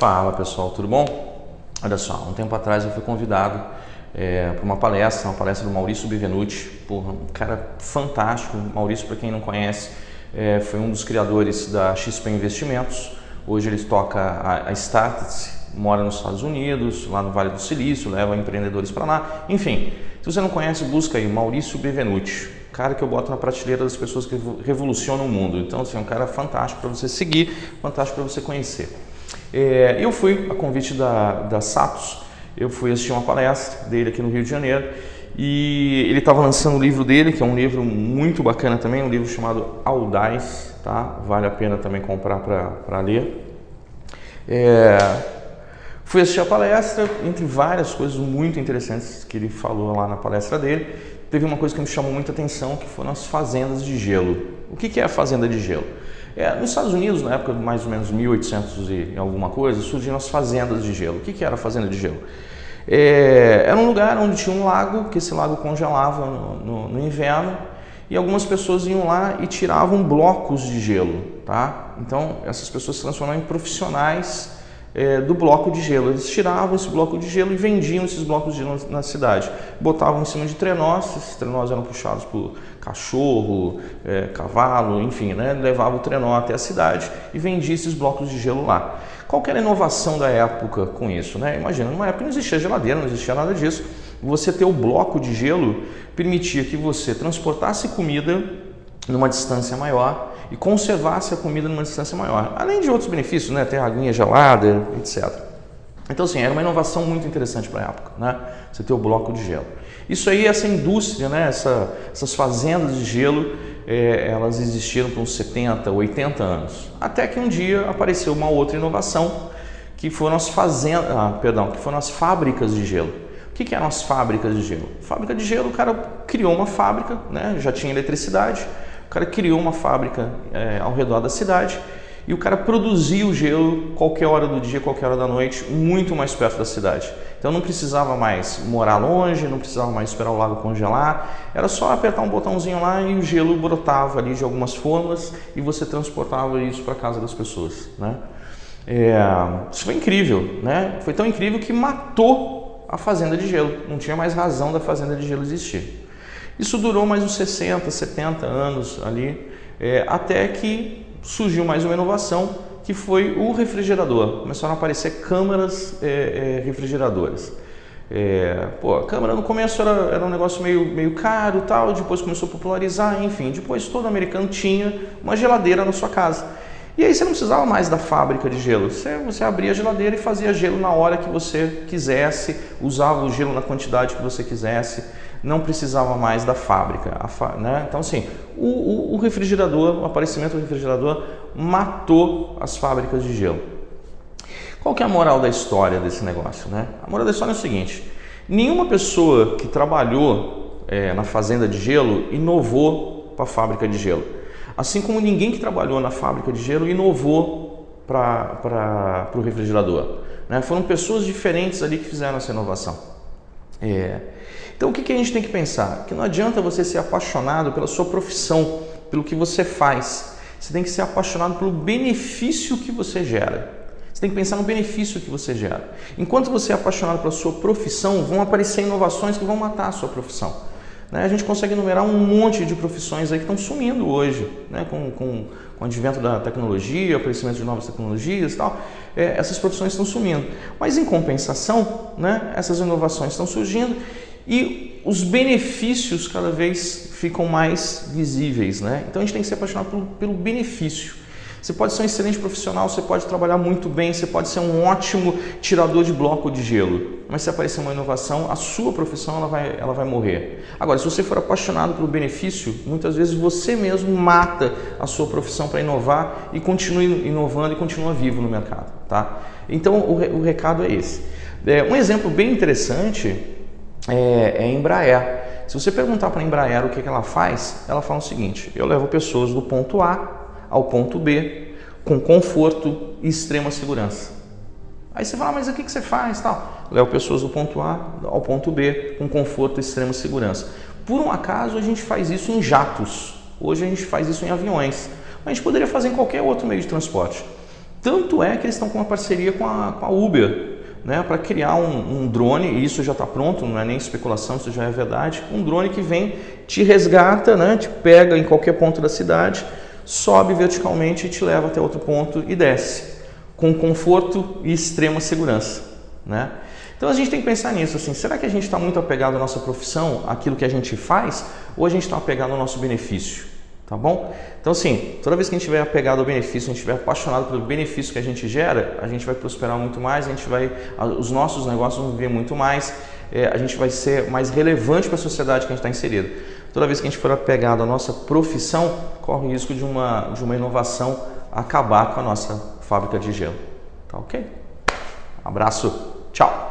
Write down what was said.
Fala pessoal, tudo bom? Olha só, um tempo atrás eu fui convidado é, para uma palestra, uma palestra do Maurício Bivenuti, porra, um cara fantástico. Maurício, para quem não conhece, é, foi um dos criadores da XP Investimentos. Hoje ele toca a, a Startse, mora nos Estados Unidos, lá no Vale do Silício, leva empreendedores para lá. Enfim, se você não conhece, busca aí Maurício Bivenuti, cara que eu boto na prateleira das pessoas que revolucionam o mundo. Então, assim, é um cara fantástico para você seguir, fantástico para você conhecer. É, eu fui, a convite da, da Satos, eu fui assistir uma palestra dele aqui no Rio de Janeiro e ele estava lançando o livro dele, que é um livro muito bacana também, um livro chamado Audaz, tá? Vale a pena também comprar para ler. É, fui assistir a palestra, entre várias coisas muito interessantes que ele falou lá na palestra dele, teve uma coisa que me chamou muita atenção, que foram as fazendas de gelo. O que, é a fazenda de gelo? É, nos Estados Unidos, na época de mais ou menos 1800 e alguma coisa, surgiram as fazendas de gelo. O que, que era a fazenda de gelo? É, era um lugar onde tinha um lago, que esse lago congelava no, no, no, inverno, e algumas pessoas iam lá e tiravam blocos de gelo. Tá? Então, essas pessoas se transformaram em profissionais é, do bloco de gelo. Eles tiravam esse bloco de gelo e vendiam esses blocos de gelo na cidade. Botavam em cima de trenós, esses trenós eram puxados por cachorro, é, cavalo, enfim, né? levava o trenó até a cidade e vendia esses blocos de gelo lá. Qual era a inovação da época com isso? Né? Imagina, numa época não existia geladeira, não existia nada disso. Você ter o bloco de gelo permitia que você transportasse comida numa distância maior e conservasse a comida numa distância maior. Além de outros benefícios, né? ter aguinha gelada, etc. Então, assim, era uma inovação muito interessante para a época, né? Você ter o bloco de gelo. Isso aí, essa indústria, né? Essa, essas fazendas de gelo, é, elas existiram por uns 70, 80 anos. Até que um dia apareceu uma outra inovação, que foram as fazendas, ah, perdão, que foram as fábricas de gelo. O que, que eram as fábricas de gelo? Fábrica de gelo, o cara criou uma fábrica, né? Já tinha eletricidade, o cara criou uma fábrica é, ao redor da cidade e o cara produzia o gelo qualquer hora do dia, qualquer hora da noite, muito mais perto da cidade. Então não precisava mais morar longe, não precisava mais esperar o lago congelar, era só apertar um botãozinho lá e o gelo brotava ali de algumas formas e você transportava isso para casa das pessoas. Né? É, isso foi incrível, né? foi tão incrível que matou a fazenda de gelo, não tinha mais razão da fazenda de gelo existir. Isso durou mais uns 60, 70 anos ali, é, até que surgiu mais uma inovação que foi o refrigerador. Começaram a aparecer câmaras é, é, refrigeradoras. É, pô, a câmera no começo era, era um negócio meio, meio caro tal, depois começou a popularizar, enfim, depois todo americano tinha uma geladeira na sua casa. E aí você não precisava mais da fábrica de gelo, você, você abria a geladeira e fazia gelo na hora que você quisesse, usava o gelo na quantidade que você quisesse não precisava mais da fábrica. Né? Então, assim, o, o, o, refrigerador, o aparecimento do refrigerador matou as fábricas de gelo. Qual que é a moral da história desse negócio? Né? A moral da história é o seguinte: nenhuma pessoa que trabalhou é, na fazenda de gelo inovou para a fábrica de gelo. Assim como ninguém que trabalhou na fábrica de gelo inovou para o refrigerador. Né? Foram pessoas diferentes ali que fizeram essa inovação. É. Então o que, que a gente tem que pensar? Que não adianta você ser apaixonado pela sua profissão, pelo que você faz. Você tem que ser apaixonado pelo benefício que você gera. Você tem que pensar no benefício que você gera. Enquanto você é apaixonado pela sua profissão, vão aparecer inovações que vão matar a sua profissão. Né? A gente consegue enumerar um monte de profissões aí que estão sumindo hoje, né? com, com, com o advento da tecnologia, o aparecimento de novas tecnologias e tal. É, essas profissões estão sumindo. Mas em compensação, né? essas inovações estão surgindo e os benefícios cada vez ficam mais visíveis, né? Então a gente tem que se apaixonar pelo, pelo benefício. Você pode ser um excelente profissional, você pode trabalhar muito bem, você pode ser um ótimo tirador de bloco de gelo, mas se aparecer uma inovação, a sua profissão ela vai, ela vai morrer. Agora, se você for apaixonado pelo benefício, muitas vezes você mesmo mata a sua profissão para inovar e continua inovando e continua vivo no mercado, tá? Então o, o recado é esse. É, um exemplo bem interessante é, é a Embraer. Se você perguntar para a Embraer o que, que ela faz, ela fala o seguinte: eu levo pessoas do ponto A ao ponto B com conforto e extrema segurança. Aí você fala, mas o que, que você faz? Tal. Levo pessoas do ponto A ao ponto B com conforto e extrema segurança. Por um acaso a gente faz isso em jatos. Hoje a gente faz isso em aviões. A gente poderia fazer em qualquer outro meio de transporte. Tanto é que eles estão com uma parceria com a, com a Uber, né, para criar um, um, drone, e isso já está pronto, não é nem especulação, isso já é verdade, um drone que vem, te resgata, né, te pega em qualquer ponto da cidade, sobe verticalmente e te leva até outro ponto e desce, com conforto e extrema segurança. Né? Então a gente tem que pensar nisso, assim, será que a gente está muito apegado à nossa profissão, aquilo que a gente faz, ou a gente está apegado ao nosso benefício? Tá bom? Então, assim, toda vez que a gente estiver apegado ao benefício, a gente estiver apaixonado pelo benefício que a gente gera, a gente vai prosperar muito mais, a gente vai, os nossos negócios vão viver muito mais, é, a gente vai ser mais relevante para a sociedade que a gente está inserido. Toda vez que a gente for apegado à nossa profissão, corre o risco de uma, de uma inovação acabar com a nossa fábrica de gelo. Tá ok? Abraço, tchau!